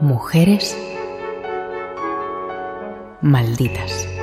Mujeres malditas.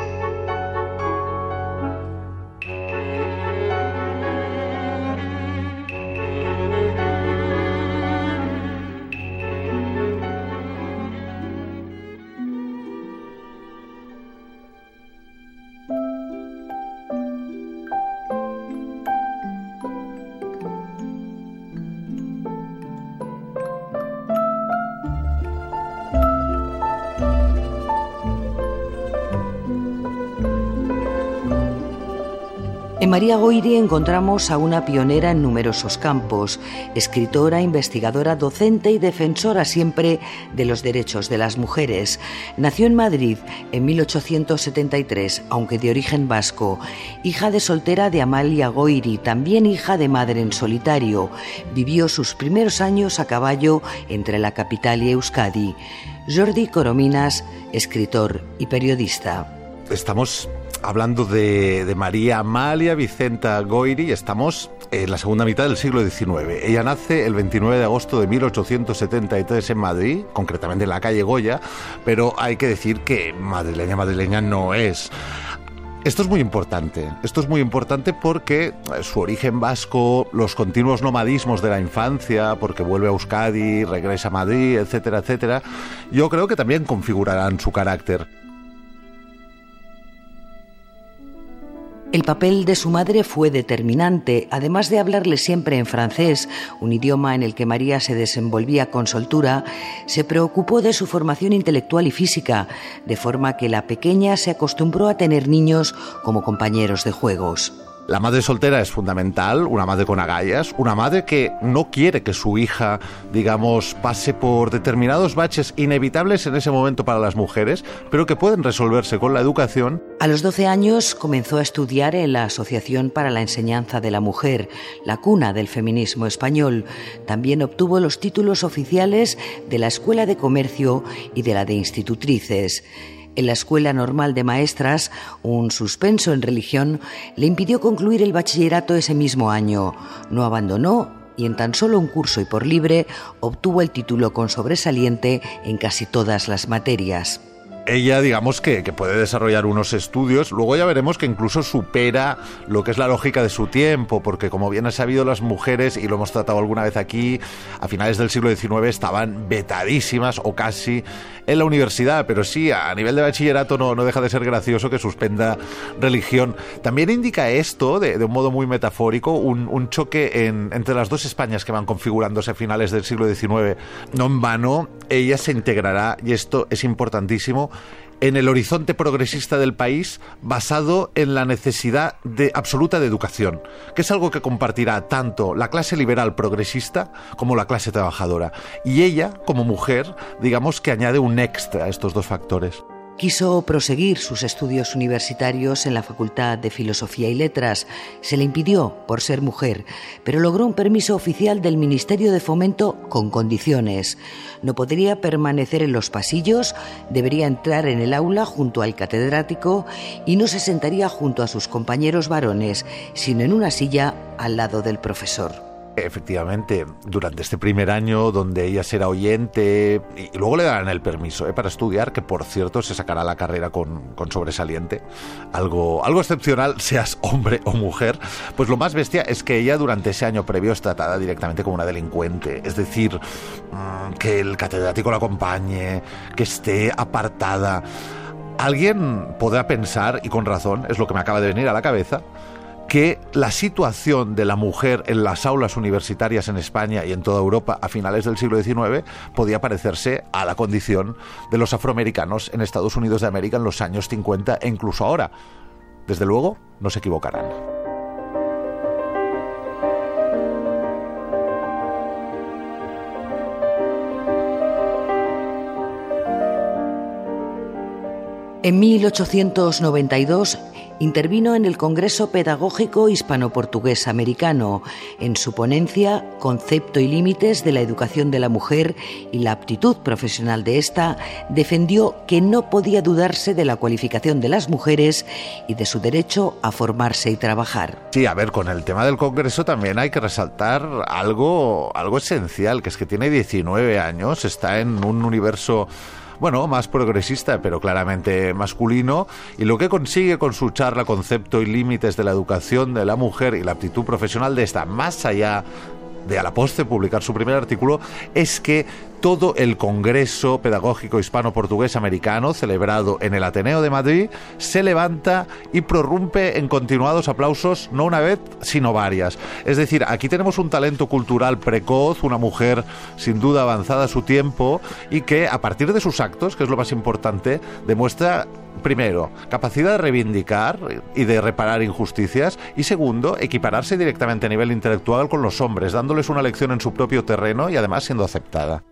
En María Goiri encontramos a una pionera en numerosos campos, escritora, investigadora, docente y defensora siempre de los derechos de las mujeres. Nació en Madrid en 1873, aunque de origen vasco, hija de soltera de Amalia Goiri, también hija de madre en solitario. Vivió sus primeros años a caballo entre la capital y Euskadi. Jordi Corominas, escritor y periodista. Estamos hablando de, María Amalia Vicenta Goiri, estamos en la segunda mitad del siglo XIX. Ella nace el 29 de agosto de 1873 en Madrid, concretamente en la calle Goya, pero hay que decir que madrileña madrileña no es. Esto es muy importante. Esto es muy importante porque su origen vasco, los continuos nomadismos de la infancia, porque vuelve a Euskadi, regresa a Madrid, etcétera, etcétera, yo creo que también configurarán su carácter. El papel de su madre fue determinante, además de hablarle siempre en francés, un idioma en el que María se desenvolvía con soltura, se preocupó de su formación intelectual y física, de forma que la pequeña se acostumbró a tener niños como compañeros de juegos. La madre soltera es fundamental, una madre con agallas, una madre que no quiere que su hija, digamos, pase por determinados baches inevitables en ese momento para las mujeres, pero que pueden resolverse con la educación. A los 12 años comenzó a estudiar en la Asociación para la Enseñanza de la Mujer, la cuna del feminismo español. También obtuvo los títulos oficiales de la Escuela de Comercio y de la de Institutrices en la Escuela Normal de Maestras, un suspenso en religión le impidió concluir el bachillerato ese mismo año. No abandonó y en tan solo un curso y por libre obtuvo el título con sobresaliente en casi todas las materias ella digamos que, puede desarrollar unos estudios, luego ya veremos que incluso supera lo que es la lógica de su tiempo, porque como bien ha sabido las mujeres, y lo hemos tratado alguna vez aquí, a finales del siglo XIX estaban vetadísimas o casi en la universidad, pero sí, a nivel de bachillerato no, no deja de ser gracioso que suspenda religión. También indica esto, de, un modo muy metafórico, un, choque entre las dos Españas que van configurándose a finales del siglo XIX. No en vano, ella se integrará, y esto es importantísimo, en el horizonte progresista del país basado en la necesidad de absoluta de educación, que es algo que compartirá tanto la clase liberal progresista como la clase trabajadora. Y ella, como mujer, digamos que añade un extra a estos dos factores. Quiso proseguir sus estudios universitarios en la Facultad de Filosofía y Letras. Se le impidió por ser mujer, pero logró un permiso oficial del Ministerio de Fomento con condiciones. No podría permanecer en los pasillos, debería entrar en el aula junto al catedrático y no se sentaría junto a sus compañeros varones, sino en una silla al lado del profesor. Efectivamente, durante este primer año donde ella será oyente y luego le darán el permiso ¿eh? para estudiar, que por cierto se sacará la carrera con, sobresaliente, algo, algo excepcional, seas hombre o mujer, pues lo más bestia es que ella durante ese año previo es tratada directamente como una delincuente, es decir, mm, que el catedrático la acompañe, que esté apartada. Alguien podrá pensar, y con razón, es lo que me acaba de venir a la cabeza, que la situación de la mujer en las aulas universitarias en España y en toda Europa a finales del siglo XIX podía parecerse a la condición de los afroamericanos en Estados Unidos de América en los años 50 e incluso ahora. Desde luego, no se equivocarán. En 1892 intervino en el Congreso Pedagógico Hispano-Portugués Americano. En su ponencia, Concepto y Límites de la Educación de la Mujer y la Aptitud Profesional de esta, defendió que no podía dudarse de la cualificación de las mujeres y de su derecho a formarse y trabajar. Sí, a ver, con el tema del Congreso también hay que resaltar algo, algo esencial, que es que tiene 19 años, está en un universo bueno, más progresista, pero claramente masculino, y lo que consigue con su charla Concepto y Límites de la Educación de la Mujer y la Aptitud Profesional de esta, más allá de a la poste publicar su primer artículo es que todo el Congreso Pedagógico Hispano-Portugués Americano, celebrado en el Ateneo de Madrid, se levanta y prorrumpe en continuados aplausos, no una vez, sino varias. Es decir, aquí tenemos un talento cultural precoz, una mujer sin duda avanzada a su tiempo y que a partir de sus actos, que es lo más importante, demuestra primero, capacidad de reivindicar y de reparar injusticias y segundo, equipararse directamente a nivel intelectual con los hombres, dándoles una lección en su propio terreno y además siendo aceptada.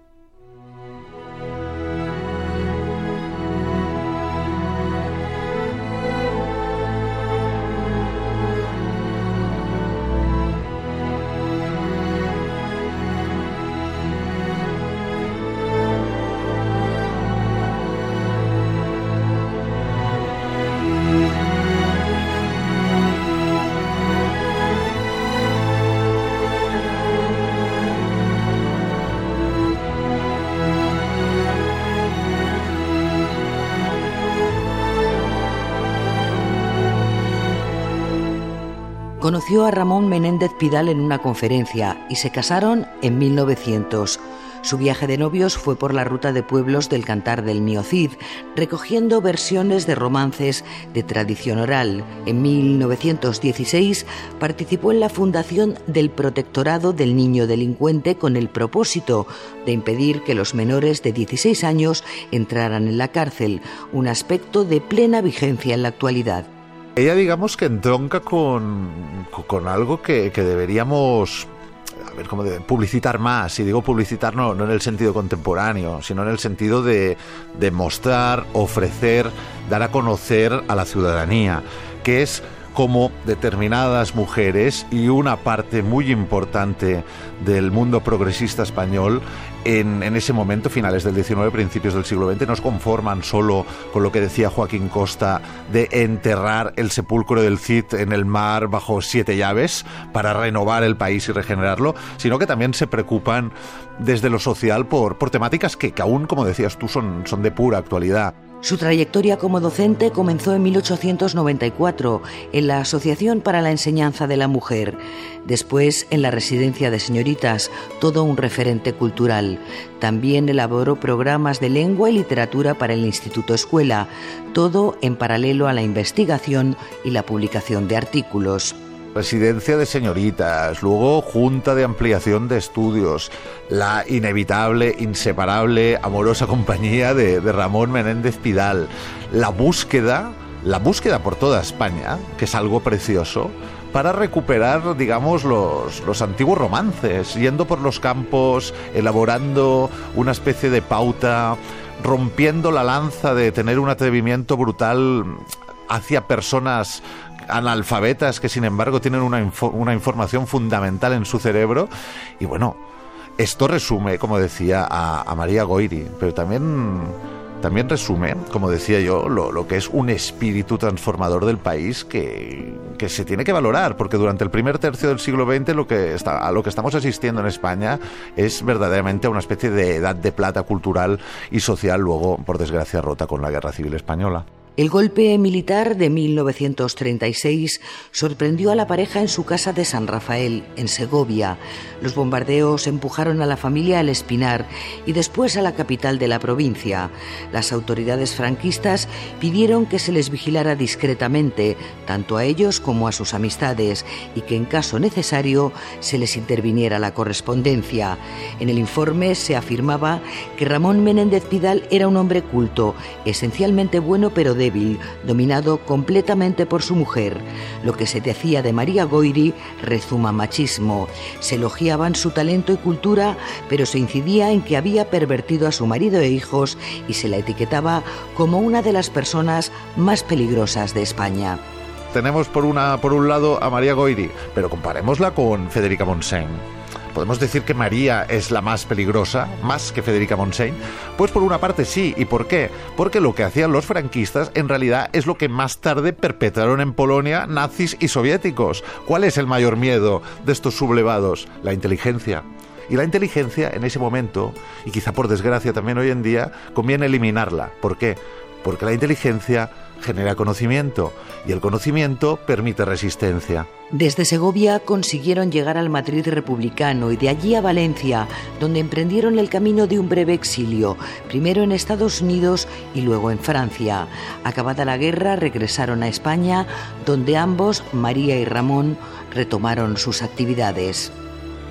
Conoció a Ramón Menéndez Pidal en una conferencia y se casaron en 1900. Su viaje de novios fue por la ruta de pueblos del Cantar del Miocid, recogiendo versiones de romances de tradición oral. En 1916 participó en la fundación del Protectorado del Niño Delincuente con el propósito de impedir que los menores de 16 años entraran en la cárcel, un aspecto de plena vigencia en la actualidad. Ella digamos que entronca con, con algo que, deberíamos a ver, cómo de publicitar más. Y digo publicitar no, no en el sentido contemporáneo, sino en el sentido de, de mostrar, ofrecer, dar a conocer a la ciudadanía, que es como determinadas mujeres y una parte muy importante del mundo progresista español en, ese momento, finales del XIX, principios del siglo XX, nos conforman solo con lo que decía Joaquín Costa de enterrar el sepulcro del Cid en el mar bajo siete llaves para renovar el país y regenerarlo, sino que también se preocupan desde lo social por, por temáticas que, que aún, como decías tú, son, son de pura actualidad. Su trayectoria como docente comenzó en 1894 en la Asociación para la Enseñanza de la Mujer, después en la Residencia de Señoritas, todo un referente cultural. También elaboró programas de lengua y literatura para el Instituto Escuela, todo en paralelo a la investigación y la publicación de artículos residencia de señoritas, luego junta de ampliación de estudios, la inevitable, inseparable, amorosa compañía de, Ramón Menéndez Pidal, la búsqueda, la búsqueda por toda España, que es algo precioso, para recuperar, digamos, los, los, antiguos romances, yendo por los campos, elaborando una especie de pauta, rompiendo la lanza de tener un atrevimiento brutal hacia personas analfabetas que sin embargo tienen una, una información fundamental en su cerebro. Y bueno, esto resume, como decía, a, María Goiri, pero también, también resume, como decía yo, lo, que es un espíritu transformador del país que, que, se tiene que valorar, porque durante el primer tercio del siglo XX lo que está, a lo que estamos asistiendo en España es verdaderamente una especie de edad de plata cultural y social, luego, por desgracia, rota con la Guerra Civil Española. El golpe militar de 1936 sorprendió a la pareja en su casa de San Rafael, en Segovia. Los bombardeos empujaron a la familia al Espinar y después a la capital de la provincia. Las autoridades franquistas pidieron que se les vigilara discretamente, tanto a ellos como a sus amistades, y que en caso necesario se les interviniera la correspondencia. En el informe se afirmaba que Ramón Menéndez Pidal era un hombre culto, esencialmente bueno pero de dominado completamente por su mujer. Lo que se decía de María Goiri rezuma machismo. Se elogiaban su talento y cultura, pero se incidía en que había pervertido a su marido e hijos y se la etiquetaba como una de las personas más peligrosas de España. tenemos por, una, por un lado a María Goiri, pero comparémosla con Federica Monsen. ¿Podemos decir que María es la más peligrosa, más que Federica Montseny? Pues por una parte sí. ¿Y por qué? Porque lo que hacían los franquistas en realidad es lo que más tarde perpetraron en Polonia nazis y soviéticos. ¿Cuál es el mayor miedo de estos sublevados? La inteligencia. Y la inteligencia en ese momento, y quizá por desgracia también hoy en día, conviene eliminarla. ¿Por qué? Porque la inteligencia genera conocimiento y el conocimiento permite resistencia. Desde Segovia consiguieron llegar al Madrid republicano y de allí a Valencia, donde emprendieron el camino de un breve exilio, primero en Estados Unidos y luego en Francia. Acabada la guerra regresaron a España, donde ambos, María y Ramón, retomaron sus actividades.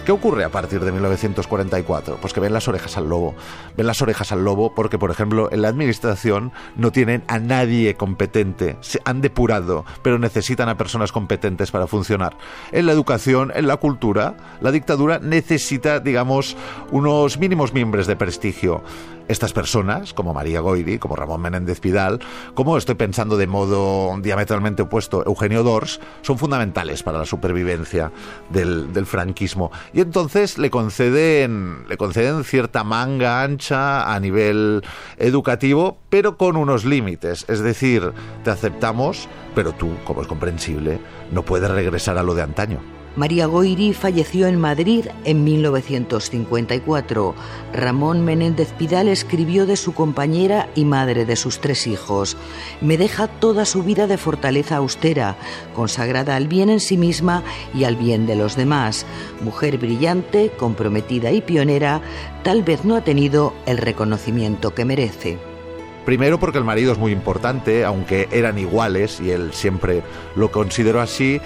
¿Qué ocurre a partir de 1944? Pues que ven las orejas al lobo. Ven las orejas al lobo porque, por ejemplo, en la administración no tienen a nadie competente. Han depurado, pero necesitan a personas competentes para funcionar. En la educación, en la cultura, la dictadura necesita, digamos, unos mínimos miembros de prestigio estas personas, como María Goiri, como Ramón Menéndez Pidal, como estoy pensando de modo diametralmente opuesto, Eugenio Dors, son fundamentales para la supervivencia del, del, franquismo. Y entonces le conceden, le conceden cierta manga ancha a nivel educativo, pero con unos límites. Es decir, te aceptamos, pero tú, como es comprensible, no puedes regresar a lo de antaño. María Goiri falleció en Madrid en 1954. Ramón Menéndez Pidal escribió de su compañera y madre de sus tres hijos. Me deja toda su vida de fortaleza austera, consagrada al bien en sí misma y al bien de los demás. Mujer brillante, comprometida y pionera, tal vez no ha tenido el reconocimiento que merece. Primero porque el marido es muy importante, aunque eran iguales y él siempre lo consideró así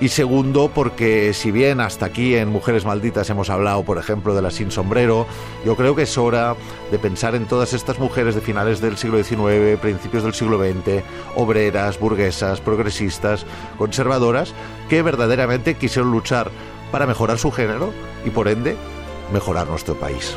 y segundo porque si bien hasta aquí en Mujeres Malditas hemos hablado, por ejemplo, de la sin sombrero, yo creo que es hora de pensar en todas estas mujeres de finales del siglo XIX, principios del siglo XX, obreras, burguesas, progresistas, conservadoras, que verdaderamente quisieron luchar para mejorar su género y por ende mejorar nuestro país.